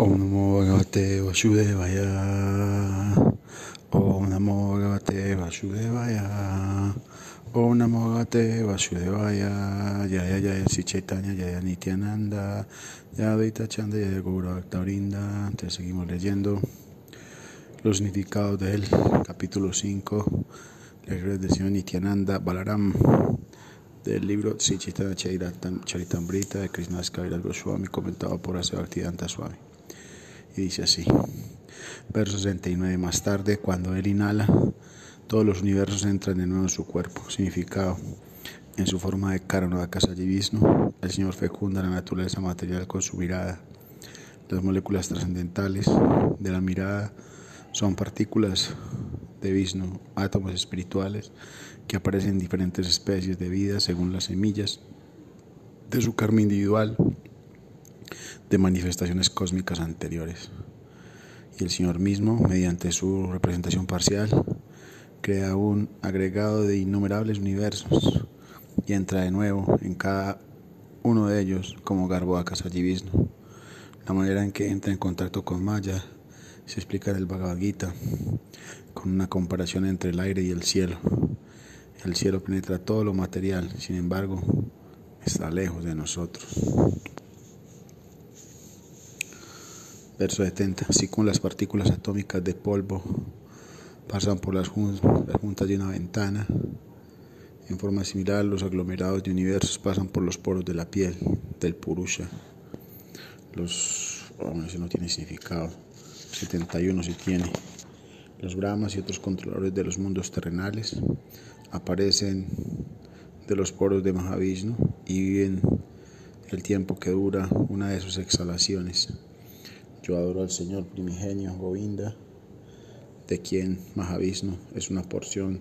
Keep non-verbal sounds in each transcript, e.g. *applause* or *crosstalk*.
Om Namo Bhagavate Vasudevaya. Om Namo Bhagavate Vasudevaya. Om Namo Bhagavate Vasudevaya. Jaya Jaya Si Chaitanya Jaya Nityananda. Jaya Advaita Chanda Jaya Guru Bhaktavinda Entonces seguimos leyendo los significados del capítulo 5 la del señor Nityananda Balaram del libro Si Chaitanya Charitamrita de Krishna Kaviraj Goswami comentado por Asevaktivedanta Swami dice así, verso 69, más tarde, cuando él inhala, todos los universos entran de nuevo en su cuerpo. Significado, en su forma de Karana Vishnu, el Señor fecunda la naturaleza material con su mirada. Las moléculas trascendentales de la mirada son partículas de Vishnu, átomos espirituales que aparecen en diferentes especies de vida según las semillas de su karma individual de manifestaciones cósmicas anteriores. Y el Señor mismo, mediante su representación parcial, crea un agregado de innumerables universos y entra de nuevo en cada uno de ellos como Garbhoaka Vishnu. La manera en que entra en contacto con Maya se explica en el Bhagavad Gita con una comparación entre el aire y el cielo. El cielo penetra todo lo material, sin embargo, está lejos de nosotros. Verso 70. Así como las partículas atómicas de polvo pasan por las juntas de una ventana, en forma similar los aglomerados de universos pasan por los poros de la piel del Purusha. Los, oh, ese no tiene significado. 71 sí tiene. Los Brahmas y otros controladores de los mundos terrenales aparecen de los poros de Mahavishnu y viven el tiempo que dura una de sus exhalaciones. Yo adoro al Señor primigenio Govinda, de quien Mahavishnu es una porción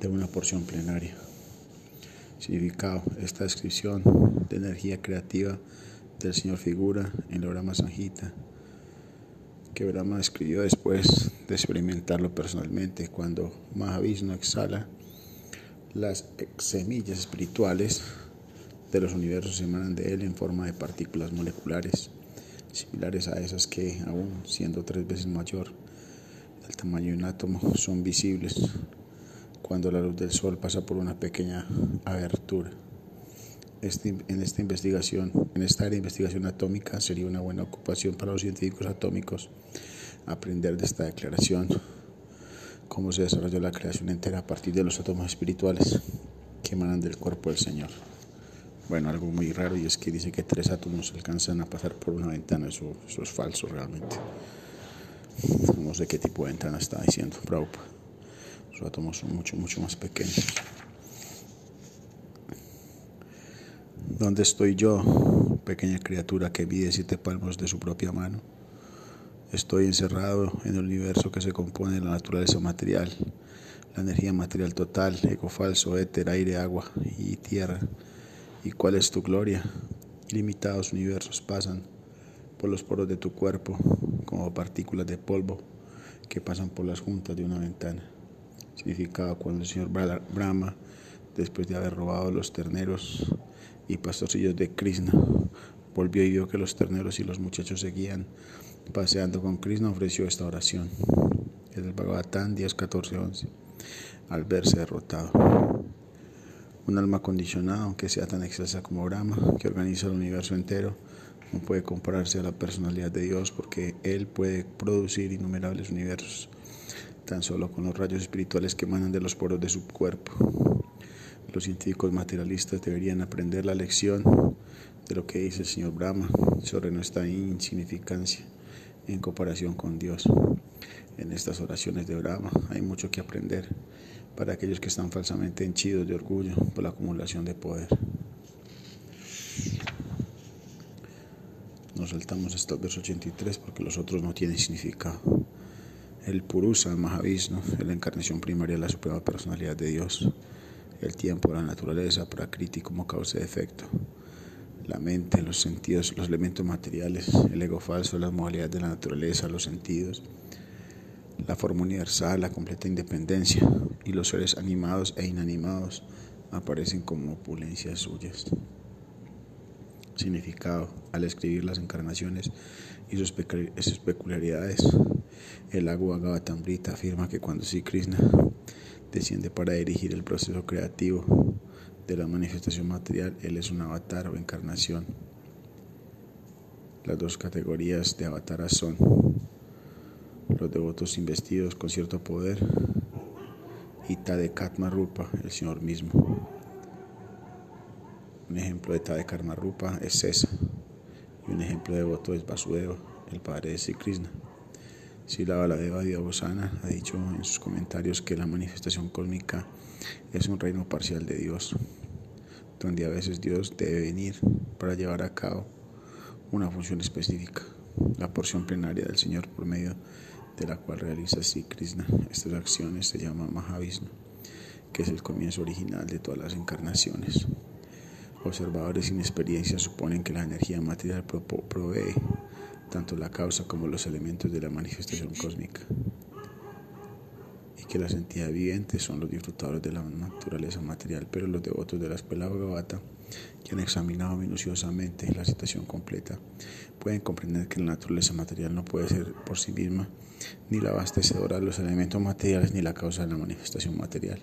de una porción plenaria. Significado, esta descripción de energía creativa del Señor figura en la Brahma Sanjita, que Brahma escribió después de experimentarlo personalmente, cuando Mahavishnu exhala las semillas espirituales de los universos emanan de él en forma de partículas moleculares similares a esas que, aún siendo tres veces mayor el tamaño de un átomo, son visibles cuando la luz del sol pasa por una pequeña abertura. Este, en esta investigación, en esta área de investigación atómica, sería una buena ocupación para los científicos atómicos aprender de esta declaración cómo se desarrolló la creación entera a partir de los átomos espirituales que emanan del cuerpo del Señor. Bueno, algo muy raro y es que dice que tres átomos alcanzan a pasar por una ventana. Eso, es falso realmente. No sé qué tipo de ventana está diciendo Prabhupada. Los átomos son mucho, mucho más pequeños. ¿Dónde estoy yo, pequeña criatura que mide siete palmos de su propia mano? Estoy encerrado en el universo que se compone de la naturaleza material, la energía material total, ego falso, éter, aire, agua y tierra ¿Y cuál es tu gloria? Limitados universos pasan por los poros de tu cuerpo como partículas de polvo que pasan por las juntas de una ventana. Significado cuando el señor Brahma, después de haber robado los terneros y pastorcillos de Krishna, volvió y vio que los terneros y los muchachos seguían paseando con Krishna, ofreció esta oración. Es el Bhagavatam 10, 14, 11. Al verse derrotado. Un alma condicionada, aunque sea tan excelsa como Brahma, que organiza el universo entero, no puede compararse a la personalidad de Dios porque Él puede producir innumerables universos, tan solo con los rayos espirituales que emanan de los poros de su cuerpo. Los científicos materialistas deberían aprender la lección de lo que dice el señor Brahma sobre nuestra insignificancia en comparación con Dios. En estas oraciones de Brahma hay mucho que aprender para aquellos que están falsamente henchidos de orgullo por la acumulación de poder. Nos saltamos hasta el verso 83 porque los otros no tienen significado. El Purusa, Mahavishnu, es la encarnación primaria de la suprema personalidad de Dios. El tiempo, la naturaleza, Prakriti como causa de efecto. La mente, los sentidos, los elementos materiales, el ego falso, las modalidades de la naturaleza, los sentidos la forma universal, la completa independencia y los seres animados e inanimados aparecen como opulencias suyas. Significado. Al escribir las encarnaciones y sus, peculiaridades, el agua Gavatamrita afirma que cuando Sri Krishna desciende para dirigir el proceso creativo de la manifestación material, él es un avatar o encarnación. Las dos categorías de avataras son los devotos investidos con cierto poder y Tadekatma Rupa, el Señor mismo. Un ejemplo de Tadekatma Rupa es Cesa y un ejemplo de devoto es Vasudeva, el padre de Sri Krishna. Sila Baladeva Diabosana ha dicho en sus comentarios que la manifestación cósmica es un reino parcial de Dios, donde a veces Dios debe venir para llevar a cabo una función específica, la porción plenaria del Señor por medio de la cual realiza Sri Krishna. Estas acciones se llaman Mahavishnu, que es el comienzo original de todas las encarnaciones. Observadores sin experiencia suponen que la energía material provee tanto la causa como los elementos de la manifestación cósmica y que las entidades vivientes son los disfrutadores de la naturaleza material, pero los devotos de la escuela Bhagavata, que han examinado minuciosamente la situación completa, pueden comprender que la naturaleza material no puede ser por sí misma ni la abastecedora de los elementos materiales ni la causa de la manifestación material.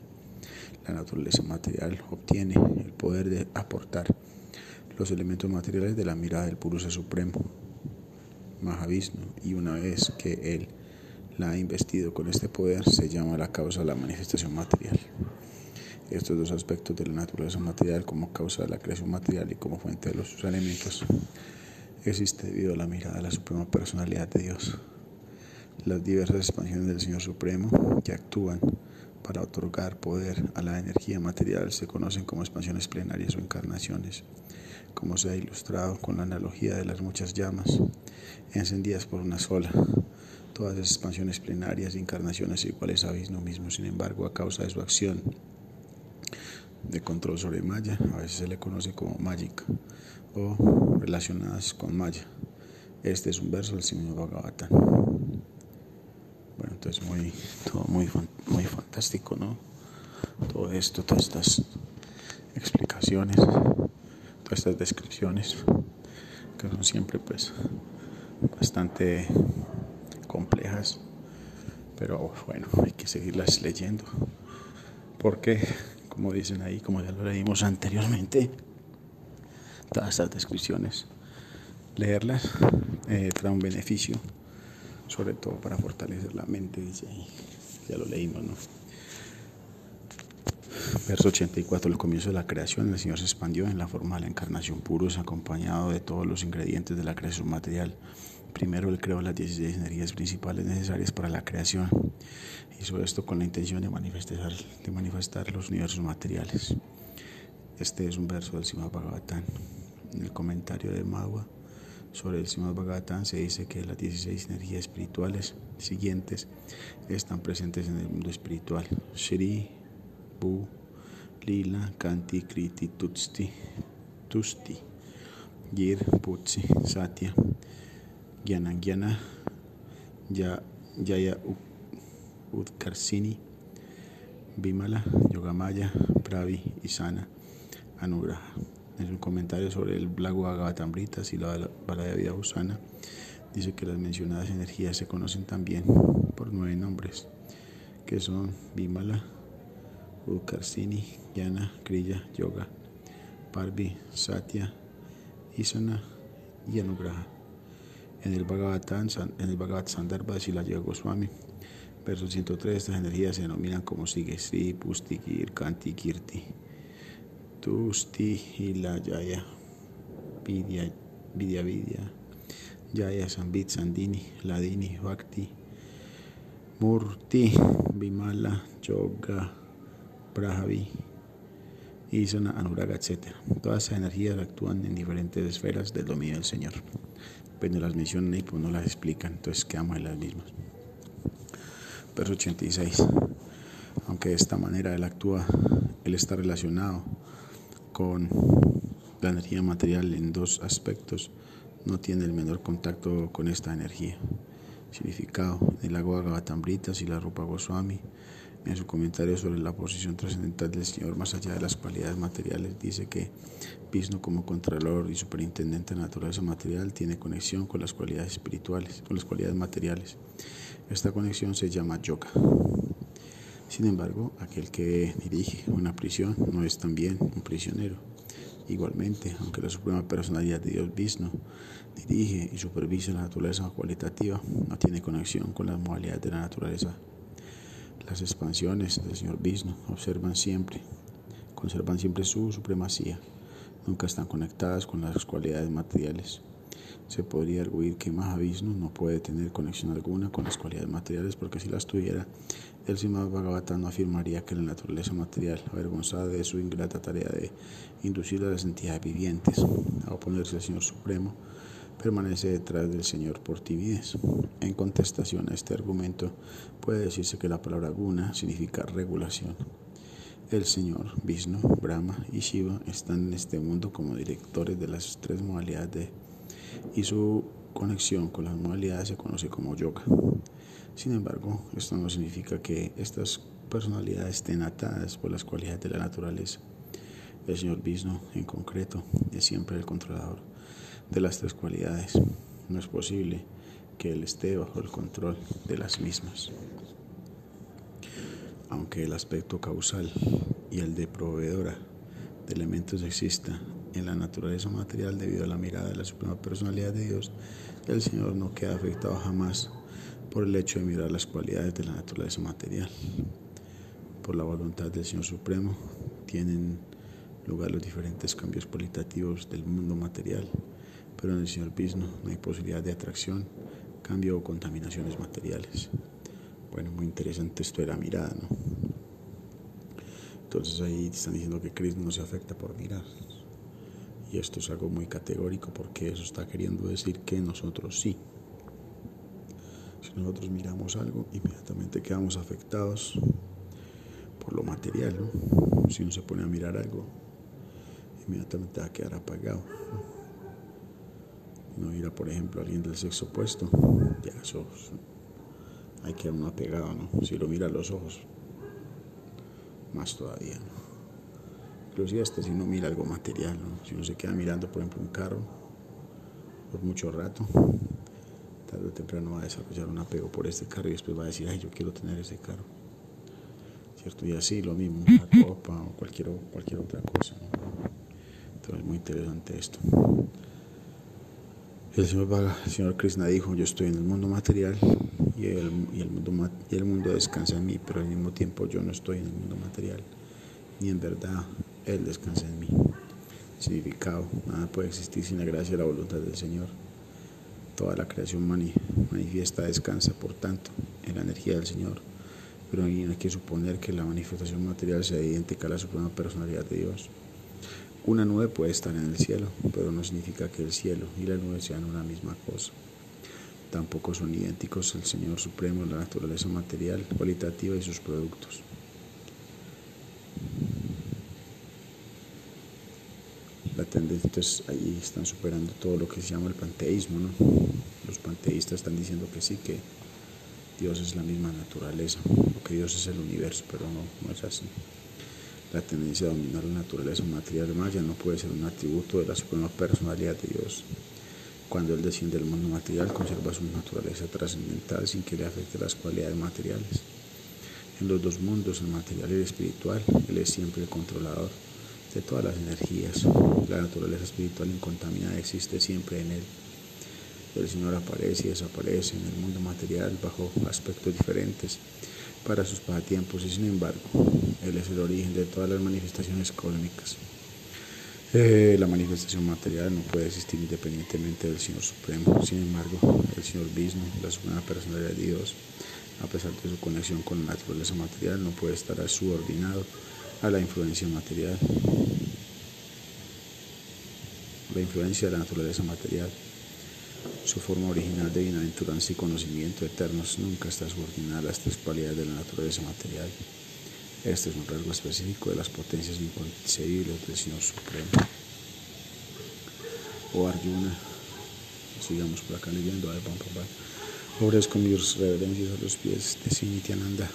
La naturaleza material obtiene el poder de aportar los elementos materiales de la mirada del Purusa Supremo, Mahavishnu, y una vez que él la ha investido con este poder, se llama la causa de la manifestación material. Estos dos aspectos de la naturaleza material como causa de la creación material y como fuente de los elementos existe debido a la mirada de la suprema personalidad de Dios. Las diversas expansiones del Señor Supremo que actúan para otorgar poder a la energía material se conocen como expansiones plenarias o encarnaciones, como se ha ilustrado con la analogía de las muchas llamas encendidas por una sola. Todas las expansiones plenarias y encarnaciones iguales a Vishnu mismo, sin embargo, a causa de su acción de control sobre Maya, a veces se le conoce como Magic o relacionadas con Maya. Este es un verso del Srimad Bhagavatam. Bueno, entonces muy, todo muy, muy fantástico, ¿no? Todo esto, todas estas explicaciones, todas estas descripciones, que son siempre pues bastante complejas, pero bueno, hay que seguirlas leyendo, porque como dicen ahí, como ya lo leímos anteriormente, todas estas descripciones, leerlas eh, trae un beneficio, sobre todo para fortalecer la mente, dice ahí, ya lo leímos, ¿no? Verso 84, el comienzo de la creación, el Señor se expandió en la forma de la encarnación puros, acompañado de todos los ingredientes de la creación material. Primero Él creó las 16 energías principales necesarias para la creación. Hizo esto con la intención de manifestar, de manifestar los universos materiales. Este es un verso del Srimad Bhagavatam. En el comentario de Madhva sobre el Srimad Bhagavatam se dice que las 16 energías espirituales siguientes están presentes en el mundo espiritual. Shri, Bu, Lila, Kanti, Kriti, Tutsti, Tusti, Gir, Putsi, Satya, Gyana ya, Jaya Utkarsini, Bimala, Yogamaya, Pravi, Isana, Anugraha. Es un comentario sobre el Blago Agavatamrita y la de Vida Usana. Dice que las mencionadas energías se conocen también por nueve nombres, que son Bimala, Utkarsini, Yana, Kriya, Yoga, Parvi, Satya, Isana y Anugraha en el Bhagavatam, en el Bhagavad Sandarbha de Yoga Goswami. Verso 103, estas energías se denominan como sigue, Sri, Pusti, Kanti, Kirti, Tusti, Hilayaya, Vidya, Vidya, Vidya, Jaya, Sambit, Sandini, Ladini, Bhakti, Murti, Vimala, Yoga, Prahavi, Isana, Anuraga, etc. Todas esas energías actúan en diferentes esferas del dominio del Señor pero las mencionan y pues no las explican, entonces quedamos en las mismas. Verso 86. Aunque de esta manera él actúa, él está relacionado con la energía material en dos aspectos, no tiene el menor contacto con esta energía. Significado: el agua Gavatambrita y la ropa Goswami en su comentario sobre la posición trascendental del Señor más allá de las cualidades materiales, dice que Vishnu como Contralor y Superintendente de naturaleza material tiene conexión con las cualidades espirituales, con las cualidades materiales. Esta conexión se llama yoga. Sin embargo, aquel que dirige una prisión no es también un prisionero. Igualmente, aunque la Suprema Personalidad de Dios Vishnu dirige y supervisa la naturaleza cualitativa, no tiene conexión con las modalidades de la naturaleza las expansiones del señor Vishnu observan siempre, conservan siempre su supremacía, nunca están conectadas con las cualidades materiales. Se podría arguir que Mahavishnu no puede tener conexión alguna con las cualidades materiales porque si las tuviera, el Srimad Bhagavatam afirmaría que la naturaleza material, avergonzada de su ingrata tarea de inducir a las entidades vivientes a oponerse al Señor Supremo, permanece detrás del Señor por timidez. En contestación a este argumento, puede decirse que la palabra guna significa regulación. El Señor, Vishnu, Brahma y Shiva están en este mundo como directores de las tres modalidades de, y su conexión con las modalidades se conoce como yoga. Sin embargo, esto no significa que estas personalidades estén atadas por las cualidades de la naturaleza. El Señor Vishnu, en concreto, es siempre el controlador de las tres cualidades. No es posible que Él esté bajo el control de las mismas. Aunque el aspecto causal y el de proveedora de elementos exista en la naturaleza material debido a la mirada de la Suprema Personalidad de Dios, el Señor no queda afectado jamás por el hecho de mirar las cualidades de la naturaleza material. Por la voluntad del Señor Supremo tienen lugar los diferentes cambios cualitativos del mundo material pero en el señor Vishnu no hay posibilidad de atracción, cambio o contaminaciones materiales. Bueno, muy interesante esto de la mirada, ¿no? Entonces ahí están diciendo que Krishna no se afecta por mirar. Y esto es algo muy categórico porque eso está queriendo decir que nosotros sí. Si nosotros miramos algo, inmediatamente quedamos afectados por lo material, ¿no? Si uno se pone a mirar algo, inmediatamente va a quedar apagado no ir a, por ejemplo, a alguien del sexo opuesto, ya eso hay que uno apegado, ¿no? Si lo mira a los ojos, más todavía, ¿no? Inclusive hasta si uno mira algo material, ¿no? Si uno se queda mirando, por ejemplo, un carro por mucho rato, tarde o temprano va a desarrollar un apego por este carro y después va a decir, ay, yo quiero tener ese carro. ¿Cierto? Y así lo mismo, una ropa o cualquier, otra cosa. Entonces es muy interesante esto. El Señor, Krishna dijo, yo estoy en el mundo material y el, y, el mundo, y el mundo descansa en mí, pero al mismo tiempo yo no estoy en el mundo material, ni en verdad Él descansa en mí. Significado, nada puede existir sin la gracia y la voluntad del Señor. Toda la creación manifiesta descansa, por tanto, en la energía del Señor. Pero hay que suponer que la manifestación material sea idéntica a la suprema personalidad de Dios. Una nube puede estar en el cielo, pero no significa que el cielo y la nube sean una misma cosa. Tampoco son idénticos el Señor Supremo, la naturaleza material, cualitativa y sus productos. La tendencia, entonces ahí están superando todo lo que se llama el panteísmo, ¿no? Los panteístas están diciendo que sí, que Dios es la misma naturaleza, o que Dios es el universo, pero no, no es así. La tendencia a dominar la naturaleza material maya no puede ser un atributo de la suprema personalidad de Dios. Cuando Él desciende del mundo material, conserva su naturaleza trascendental sin que le afecte las cualidades materiales. En los dos mundos, el material y el espiritual, Él es siempre el controlador de todas las energías. La naturaleza espiritual incontaminada existe siempre en Él. El Señor aparece y desaparece en el mundo material bajo aspectos diferentes para sus pasatiempos y sin embargo Él es el origen de todas las manifestaciones cósmicas. Eh, la manifestación material no puede existir independientemente del Señor Supremo. Sin embargo, el Señor Vishnu, la suprema personalidad de Dios, a pesar de su conexión con la naturaleza material, no puede estar subordinado a la influencia material. La influencia de la naturaleza material su forma original de bienaventuranza y conocimiento eternos nunca está subordinada a las tres cualidades de la naturaleza material. Este es un rasgo específico de las potencias inconcebibles del Señor Supremo. O Arjuna, sigamos por acá leyendo, Ofrezco mis reverencias a los pies de Sinityananda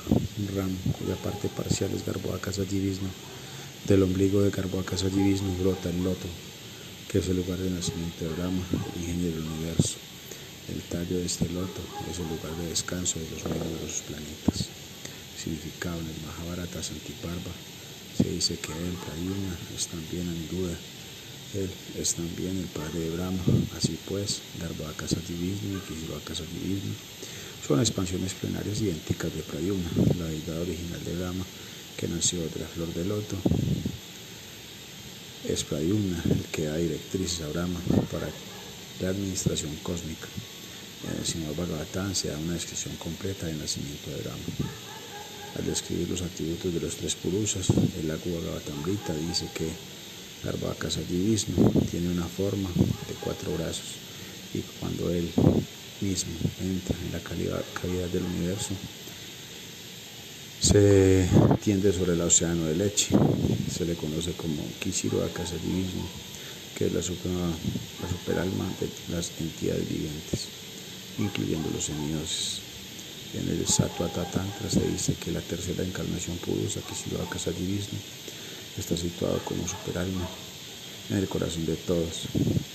Ram, cuya parte parcial es Garbhoakasa Divisno. Del ombligo de Garbhoakasa Divisno brota el loto, que es el lugar de nacimiento de Brahma, el ingeniero del universo. El tallo de este loto es el lugar de descanso de los numerosos planetas. Significado en el Mahabharata Santiparva se dice que él, Prayuna, es también Aniruddha. Él es también el padre de Brahma. Así pues, Garbhoakasa Divisno y Kishiroakasa Divisno son expansiones plenarias idénticas de Prayuna, la deidad original de Brahma que nació de la flor de loto. Es Prayuna el que da directrices a Brahma para la administración cósmica. En el señor Bhagavatam se da una descripción completa del nacimiento de Brahma. Al describir los atributos de los tres purusas, el Lago Bhagavatamrita dice que Garbhakasa Vishnu tiene una forma de cuatro brazos y cuando él mismo entra en la cavidad del universo, se tiende sobre el océano de leche. Se le conoce como Kishiro Akasa que es la, la superalma de las entidades vivientes incluyendo los semidioses. En el Sattva Tantra se dice que la tercera encarnación purusa, que Akasa Vishnu, está situado como superalma en el corazón de todos.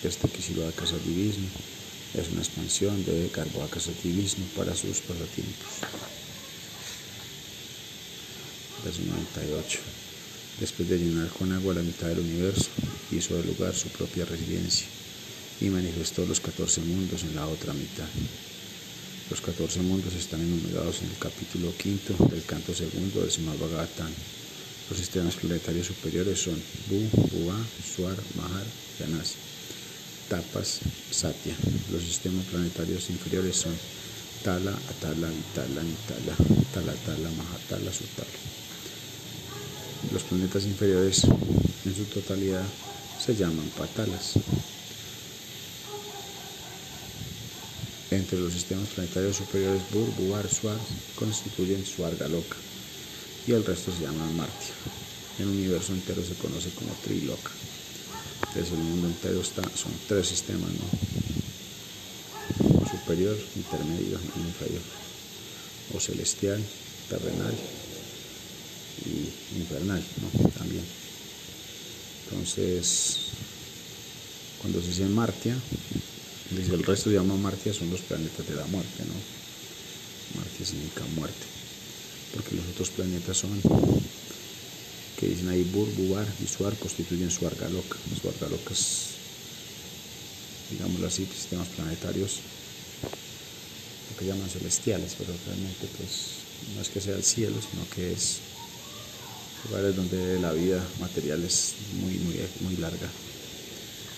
Este Akasa Vishnu es una expansión de Akasa Vishnu para sus pasatiempos. Verso 98. Después de llenar con agua la mitad del universo, hizo del lugar su propia residencia y manifestó los 14 mundos en la otra mitad. Los 14 mundos están enumerados en el capítulo quinto del canto segundo del Srimad. Los sistemas planetarios superiores son Bu, Bua, Suar, Mahar, Yanas, Tapas, Satya. Los sistemas planetarios inferiores son Tala, Atala, Vitala, Nitala, Talatala, Mahatala, Sutala. Los planetas inferiores en su totalidad se llaman patalas. Entre los sistemas planetarios superiores Bur, Buar, Suar constituyen Suargaloka y el resto se llama Martia. El universo entero se conoce como Triloka. Entonces el mundo entero está, son tres sistemas, ¿no? Superior, intermedio y inferior. O celestial, terrenal y infernal, ¿no? También. Entonces, cuando se dice Martia, Dice, el resto se llama Martia, son los planetas de la muerte, ¿no? Martia significa muerte. Porque los otros planetas son, que dicen ahí Bur, Bubar y Suar, constituyen Suargaloka. Suargaloka es, digámoslo así, sistemas planetarios, lo que llaman celestiales, pero realmente pues no es que sea el cielo, sino que es lugares donde la vida material es muy, muy, muy larga.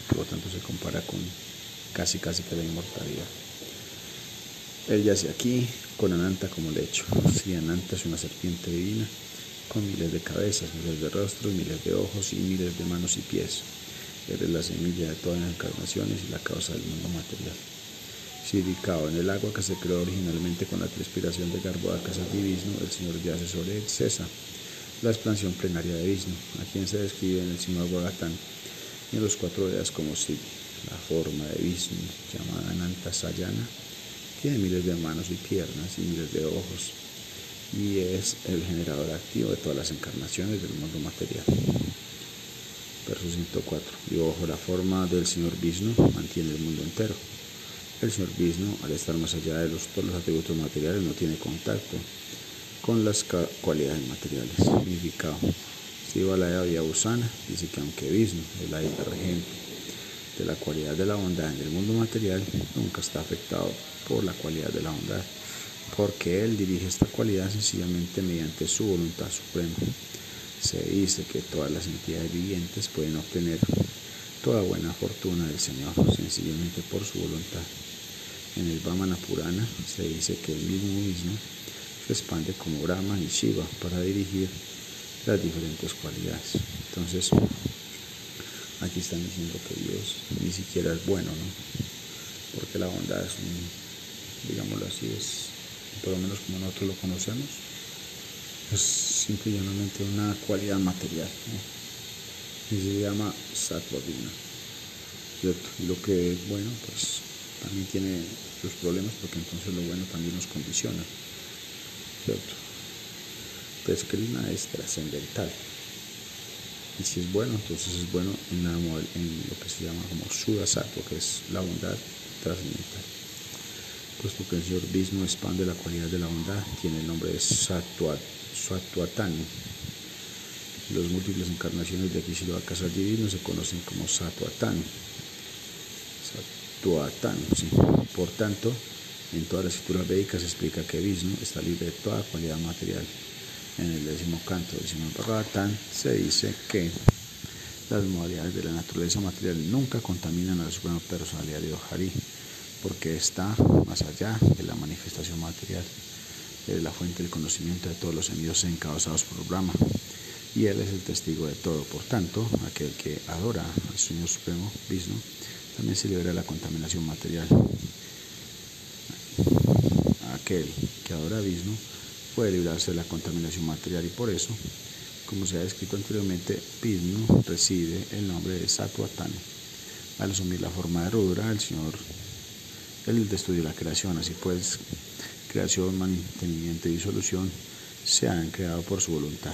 Por lo tanto se compara con casi casi que la inmortalidad. Él yace aquí con Ananta como lecho. Si Ananta es una serpiente divina con miles de cabezas, miles de rostros, miles de ojos y miles de manos y pies. Él es la semilla de todas las encarnaciones y la causa del mundo material. Siddhikao, en el agua que se creó originalmente con la transpiración de Garbhoakasa Vishnu, el Señor yace sobre él, cesa la expansión plenaria de Vishnu, a quien se describe en el Srimad Bhagavatam y en los cuatro días como Siddhi la forma de Vishnu llamada Sayana, tiene miles de manos y piernas y miles de ojos y es el generador activo de todas las encarnaciones del mundo material. Verso 104. Y ojo, la forma del Señor Vishnu mantiene el mundo entero. El Señor Vishnu, al estar más allá de los, todos los atributos materiales, no tiene contacto con las cualidades materiales. Significado. Sivalaya Usana dice que aunque Vishnu es la regente de la cualidad de la bondad en el mundo material nunca está afectado por la cualidad de la bondad, porque Él dirige esta cualidad sencillamente mediante su voluntad suprema. Se dice que todas las entidades vivientes pueden obtener toda buena fortuna del Señor sencillamente por su voluntad. En el Vamana Purana se dice que el mismo mismo se expande como Brahma y Shiva para dirigir las diferentes cualidades. Entonces, Aquí están diciendo que Dios ni siquiera es bueno, ¿no? Porque la bondad es un, digámoslo así, es, por lo menos como nosotros lo conocemos, es simplemente una cualidad material. Y se llama sattva ¿cierto? Y lo que es bueno, pues también tiene sus problemas porque entonces lo bueno también nos condiciona. ¿Cierto? Entonces Krishna es trascendental. Y si es bueno, entonces es bueno en, lo que se llama como Sudha Sattva, que es la bondad trascendental. Puesto que el Señor Vishnu expande la cualidad de la bondad, tiene el nombre de Sattvatani. Las múltiples encarnaciones de Akishilvakasar divino se conocen como Sattvatani. Sattvatani, sí. Por tanto, en todas las escrituras védicas se explica que Vishnu está libre de toda cualidad material en el décimo canto Simón Bhagavatam se dice que las modalidades de la naturaleza material nunca contaminan a la suprema personalidad de Ojari, porque está más allá de la manifestación material, es la fuente del conocimiento de todos los envíos encausados por Brahma, y él es el testigo de todo. Por tanto, aquel que adora al Señor Supremo, Vishnu, también se libera de la contaminación material. Aquel que adora a Vishnu puede librarse de la contaminación material y por eso, como se ha descrito anteriormente, Vishnu recibe el nombre de Satvatana. Al asumir la forma de Rudra, el Señor, el destruyó la creación, así pues, creación, mantenimiento y disolución se han creado por su voluntad.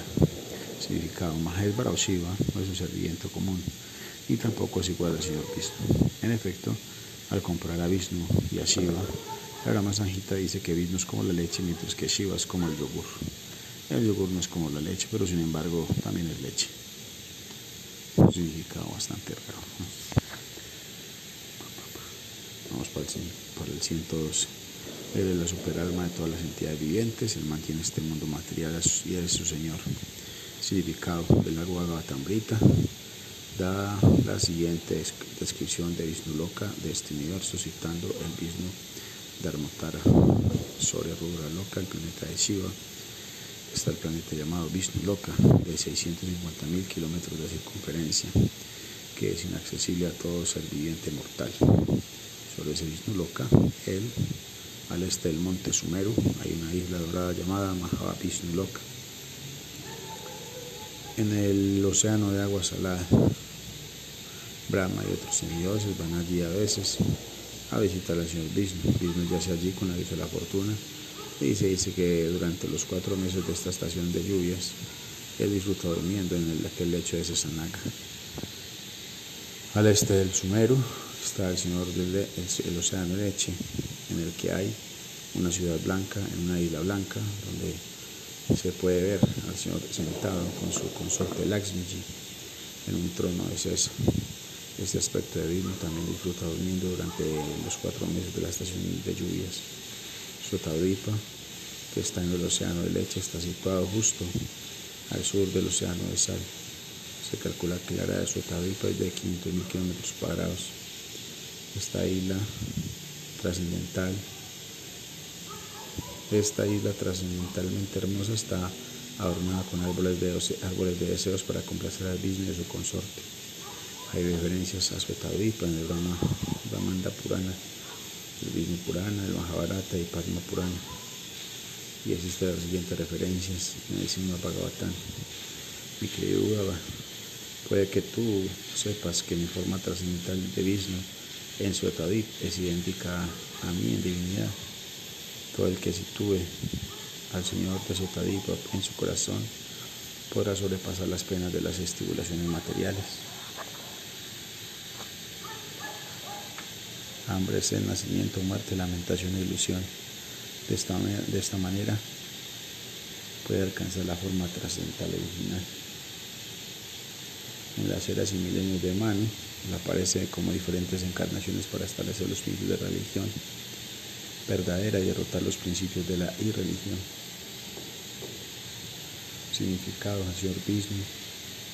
Significado Mahesh Shiva no es un ser común y tampoco es igual al Señor Vishnu. En efecto, al comprar a Vishnu y a Shiva, la Rama Sanjita dice que Vishnu es como la leche, mientras que Shiva es como el yogur. El yogur no es como la leche, pero sin embargo también es leche. Un significado bastante raro. Vamos para el, para el 112. Él es la superalma de todas las entidades vivientes, él mantiene este mundo material y es su Señor. Significado del lago Agatambrita da la siguiente descripción de Vishnu Loka de este universo, citando el Vishnu Dharmotara, Soria Rudra Loka, el planeta de Shiva. Está el planeta llamado Vishnu Loka, de 650.000 kilómetros de circunferencia, que es inaccesible a todo ser viviente mortal. Sobre ese Vishnu Loka, él, al este del monte Sumeru, hay una isla dorada llamada Mahava Vishnu Loka. En el océano de agua salada, Brahma y otros semidioses van allí a veces a visitar al señor Vishnu. Vishnu yace allí con la luz de la fortuna y se dice que durante los cuatro meses de esta estación de lluvias, él disfruta durmiendo en el, aquel lecho de Sesanaga. Al este del Sumeru está el señor del el océano leche, en el que hay una ciudad blanca, en una isla blanca, donde se puede ver al señor sentado con su consorte Lakshmiji en un trono de César. Este aspecto de Vishnu también disfruta durmiendo durante los cuatro meses de la estación de lluvias. Sotadripa, que está en el océano de leche, está situado justo al sur del océano de sal. Se calcula que el área de Sotadripa es de 500.000 kilómetros cuadrados. Esta isla trascendental, esta isla trascendentalmente hermosa está adornada con árboles de, árboles de deseos para complacer al Vishnu y su consorte. Hay referencias a Svetadvipa en el Brahma, Brahmanda Purana, el Vishnu Purana, el Mahabharata y Padma Purana. Y existen las siguientes referencias en el Sima Bhagavatam. Mi querido Baba, puede que tú sepas que mi forma trascendental de Vishnu en Svetadvip es idéntica a mí en divinidad. Todo el que sitúe al Señor de Svetadvipa en su corazón podrá sobrepasar las penas de las estimulaciones materiales. Hambre, sed, nacimiento, muerte, lamentación e ilusión. De esta, de esta manera puede alcanzar la forma trascendental original. En las eras y milenios de Manu, aparece como diferentes encarnaciones para establecer los principios de religión verdadera y derrotar los principios de la irreligión. Significado, Señor Vishnu,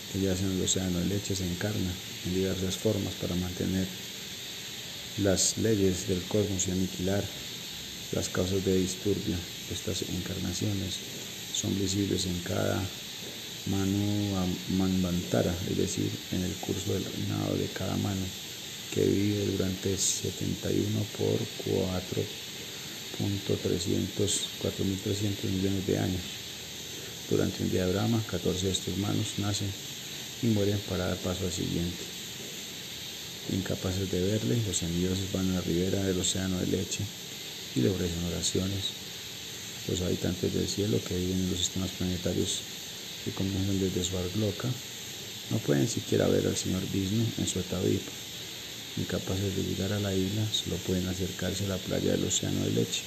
que yace en el océano de leche, se encarna en diversas formas para mantener las leyes del cosmos y aniquilar las causas de disturbio. Estas encarnaciones son visibles en cada manu manvantara, es decir, en el curso del reinado de cada mano, que vive durante 71 por 4.300 millones de años. Durante un Brahma, 14 de estos manos nacen y mueren para dar paso al siguiente. Incapaces de verle, los semidioses van a la ribera del océano de leche y le ofrecen oraciones. Los habitantes del cielo que viven en los sistemas planetarios que comienzan desde su argloca no pueden siquiera ver al señor Vishnu en su atavipa. Incapaces de llegar a la isla, solo pueden acercarse a la playa del océano de leche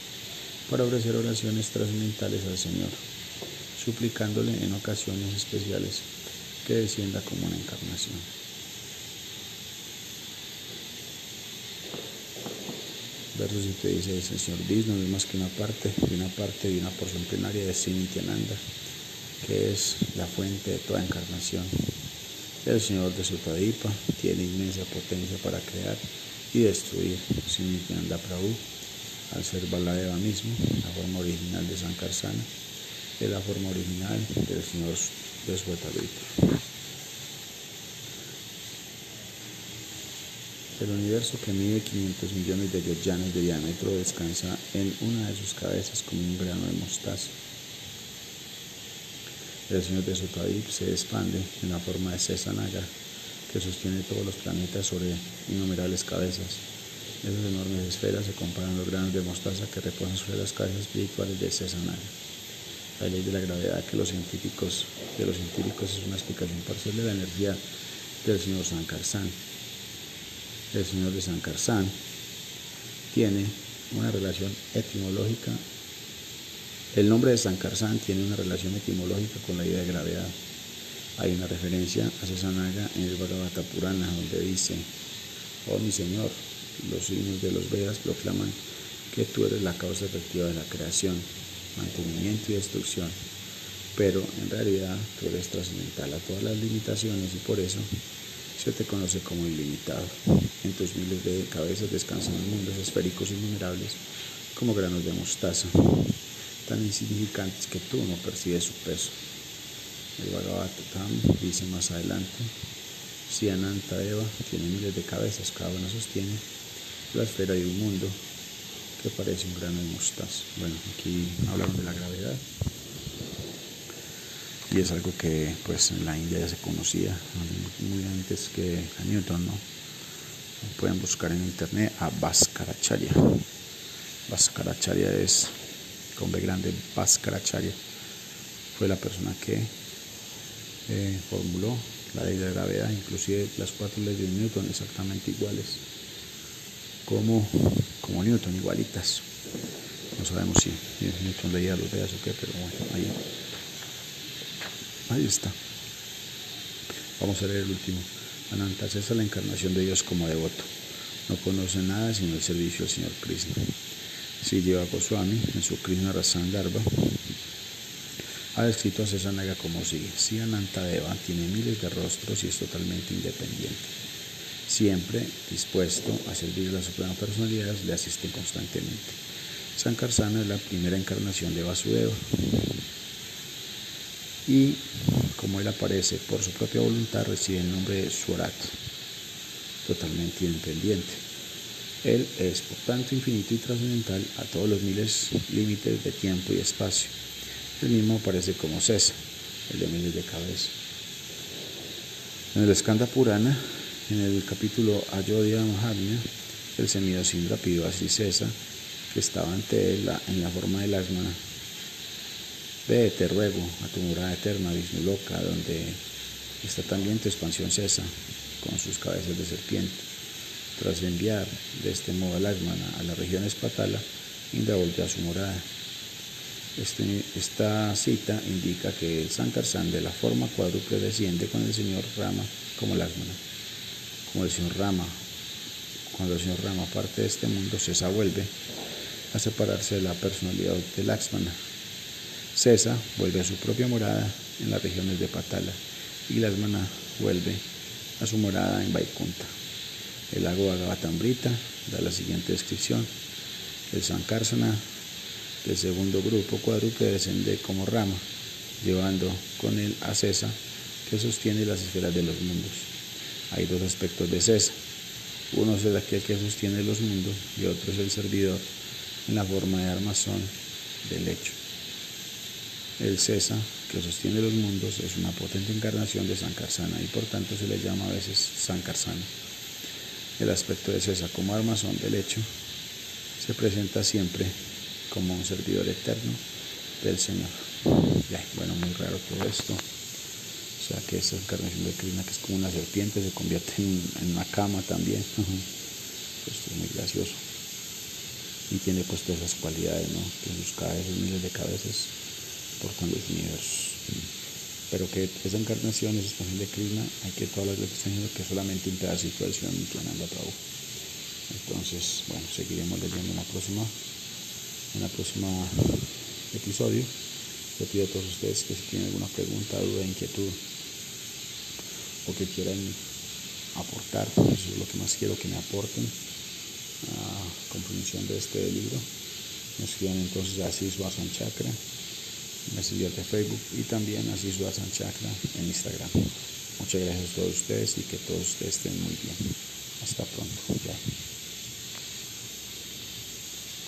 para ofrecer oraciones trascendentales al Señor, suplicándole en ocasiones especiales que descienda como una encarnación. Verso 7 dice, el Señor Vishnu no es más que una parte, de una parte de una porción plenaria de Nityananda, que es la fuente de toda encarnación. El Señor de Sutadipa tiene inmensa potencia para crear y destruir. Nityananda Prabhu, al ser Baladeva mismo, la forma original de Sankarsana, es la forma original del Señor de Sutadipa. El universo que mide 500 millones de yojanas de diámetro descansa en una de sus cabezas como un grano de mostaza. El Señor de Sotadip se expande en la forma de Cesanaga, que sostiene todos los planetas sobre innumerables cabezas. Esas enormes esferas se comparan a los granos de mostaza que reposan sobre las cabezas espirituales de Cesanaga. La ley de la gravedad que los científicos, de los científicos es una explicación parcial de la energía del señor Sankarsan. El señor de Sankarsan tiene una relación etimológica el nombre de Sankarsan tiene una relación etimológica con la idea de gravedad. Hay una referencia a Sasanaga en el Bhagavata Purana donde dice, oh mi Señor, los signos de los Vedas proclaman que tú eres la causa efectiva de la creación, mantenimiento y destrucción, pero en realidad tú eres trascendental a todas las limitaciones y por eso se te conoce como ilimitado. En tus miles de cabezas descansan mundos esféricos innumerables como granos de mostaza tan insignificantes que tú no percibes su peso. El Bhagavatam dice más adelante, si Ananta Eva tiene miles de cabezas, cada una sostiene la esfera de un mundo que parece un grano de mostaza. Bueno, aquí hablamos de la gravedad y es algo que pues en la India ya se conocía muy antes que a Newton, ¿no? Pueden buscar en internet a Bhaskaracharya. Bhaskaracharya es con B grande, Bhaskaracharya, fue la persona que eh, formuló la ley de gravedad, inclusive las cuatro leyes de Newton exactamente iguales, como, como Newton, igualitas. No sabemos si Newton leía los Vedas o qué, pero bueno, ahí, ahí está. Vamos a leer el último. Anantas es la encarnación de Dios como devoto. No conoce nada sino el servicio al Señor Krishna. Si lleva Goswami en su Krishna Rasandarva ha descrito a Sesanaga como sigue. Si Anantadeva tiene miles de rostros y es totalmente independiente. Siempre dispuesto a servir a la Suprema Personalidad, le asiste constantemente. Sankarsana es la primera encarnación de Vasudeva. Y como él aparece por su propia voluntad, recibe el nombre de Swarat, totalmente independiente. Él es, por tanto, infinito y trascendental a todos los miles límites de tiempo y espacio. El mismo aparece como César, el de miles de cabezas. En el Skanda Purana, en el capítulo Ayodhya Mahatmya, el semido Sindra pidió a César, que estaba ante él en la forma del asma, ve, te ruego, a tu morada eterna, Loca, donde está también tu expansión César, con sus cabezas de serpiente. Tras enviar de este modo al Asmana a la región espatala, Indra volvió a su morada. Este, esta cita indica que el Sankarsan de la forma cuádruple desciende con el señor Rama como el Asmana. Como el señor Rama, cuando el señor Rama parte de este mundo, Cesa vuelve a separarse de la personalidad del Laxmana. Cesa vuelve a su propia morada en las regiones de Patala y Laxmana vuelve a su morada en Vaikunta. El lago Agavatambrita da la siguiente descripción. El Sankarsana del segundo grupo cuádruple descende como rama, llevando con él a Cesa, que sostiene las esferas de los mundos. Hay dos aspectos de Cesa. Uno es el aquel que sostiene los mundos y otro es el servidor en la forma de armazón del lecho. El Cesa, que sostiene los mundos, es una potente encarnación de Sankarsana y por tanto se le llama a veces Sankarsana. el aspecto de César como armazón del hecho se presenta siempre como un servidor eterno del Señor. bueno, muy raro todo esto. O sea que esta encarnación de Krishna, que es como una serpiente, se convierte en, una cama también. *laughs* Esto es muy gracioso. Y tiene pues todas esas cualidades, ¿no? Que sus cabezas, miles de cabezas, los universos. Pero que esa encarnación, esa expansión de Krishna, hay que todas las veces que solamente un pedacito del Señor a Prabhu. Entonces, bueno, seguiremos leyendo en la próxima, en la próxima episodio. Le pido a todos ustedes que si tienen alguna pregunta, duda, inquietud o que quieran aportar, eso es lo que más quiero que me aporten a comprensión de este libro. Me escriban entonces a Siswasan Chakra, Messenger de Facebook y también a Siswasan Chakra en Instagram. Muchas gracias a todos ustedes y que todos ustedes estén muy bien. Hasta pronto.